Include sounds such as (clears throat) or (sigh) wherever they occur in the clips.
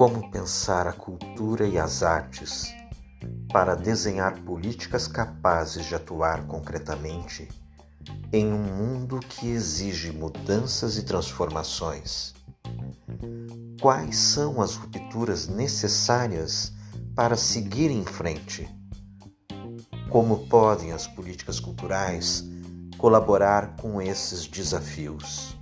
Como pensar a cultura e as artes para desenhar políticas capazes de atuar concretamente em um mundo que exige mudanças e transformações? Quais são as rupturas necessárias para seguir em frente? Como podem as políticas culturais colaborar com esses desafios?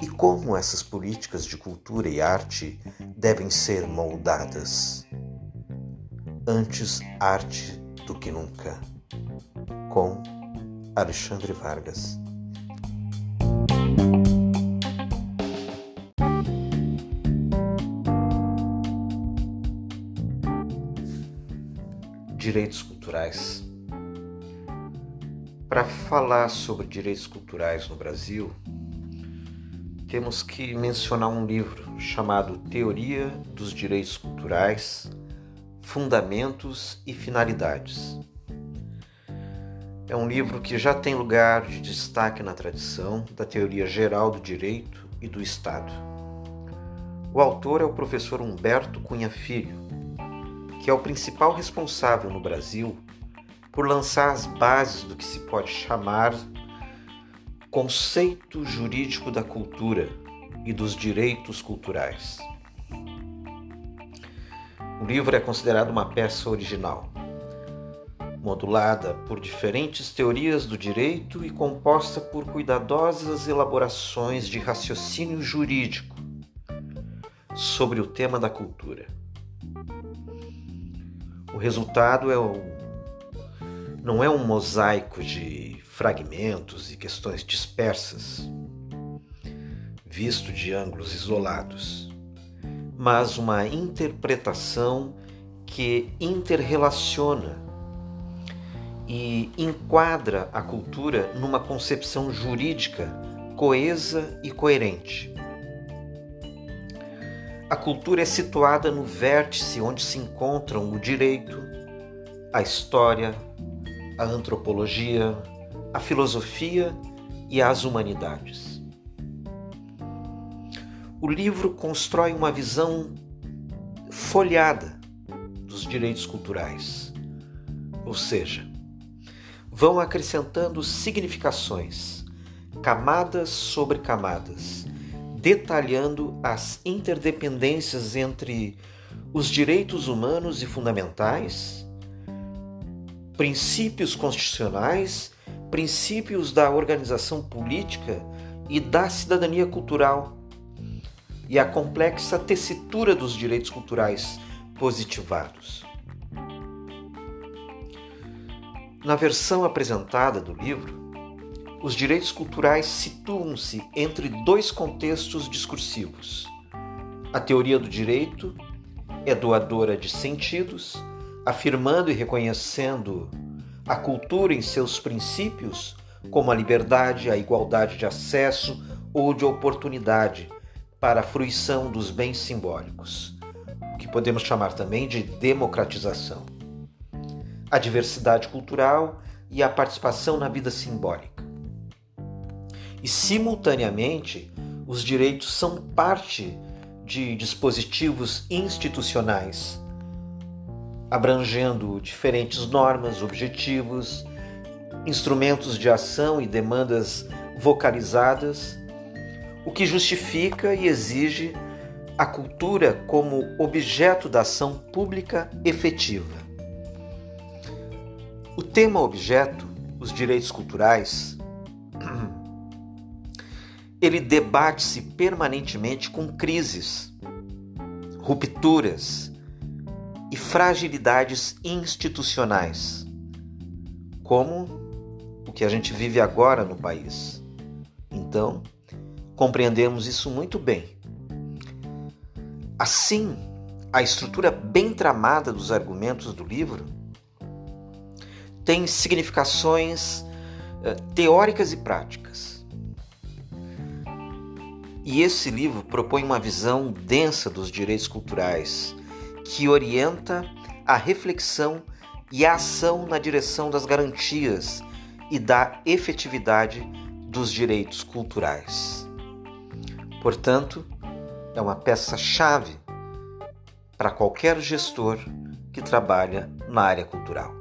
E como essas políticas de cultura e arte devem ser moldadas? Antes arte do que nunca. Com Alexandre Vargas. Direitos culturais. Para falar sobre direitos culturais no Brasil, temos que mencionar um livro chamado Teoria dos Direitos Culturais, Fundamentos e Finalidades. É um livro que já tem lugar de destaque na tradição da teoria geral do direito e do Estado. O autor é o professor Humberto Cunha Filho, que é o principal responsável no Brasil por lançar as bases do que se pode chamar conceito jurídico da cultura e dos direitos culturais. O livro é considerado uma peça original, modulada por diferentes teorias do direito e composta por cuidadosas elaborações de raciocínio jurídico sobre o tema da cultura. O resultado é o, não é um mosaico de fragmentos e questões dispersas, visto de ângulos isolados, mas uma interpretação que interrelaciona e enquadra a cultura numa concepção jurídica coesa e coerente. A cultura é situada no vértice onde se encontram o direito, a história, a antropologia, a filosofia e as humanidades. O livro constrói uma visão folhada dos direitos culturais, ou seja, vão acrescentando significações, camadas sobre camadas detalhando as interdependências entre os direitos humanos e fundamentais, princípios constitucionais, princípios da organização política e da cidadania cultural, e a complexa tessitura dos direitos culturais positivados. Na versão apresentada do livro, os direitos culturais situam-se entre dois contextos discursivos. A teoria do direito é doadora de sentidos, afirmando e reconhecendo a cultura em seus princípios, como a liberdade, a igualdade de acesso ou de oportunidade para a fruição dos bens simbólicos, o que podemos chamar também de democratização. A diversidade cultural e a participação na vida simbólica e, simultaneamente, os direitos são parte de dispositivos institucionais, abrangendo diferentes normas, objetivos, instrumentos de ação e demandas vocalizadas, o que justifica e exige a cultura como objeto da ação pública efetiva. O tema objeto, os direitos culturais, (clears throat) ele debate-se permanentemente com crises, rupturas e fragilidades institucionais, como o que a gente vive agora no país. Então, compreendemos isso muito bem. Assim, a estrutura bem tramada dos argumentos do livro tem significações eh, teóricas e práticas e esse livro propõe uma visão densa dos direitos culturais, que orienta a reflexão e a ação na direção das garantias e da efetividade dos direitos culturais. Portanto, é uma peça-chave para qualquer gestor que trabalha na área cultural.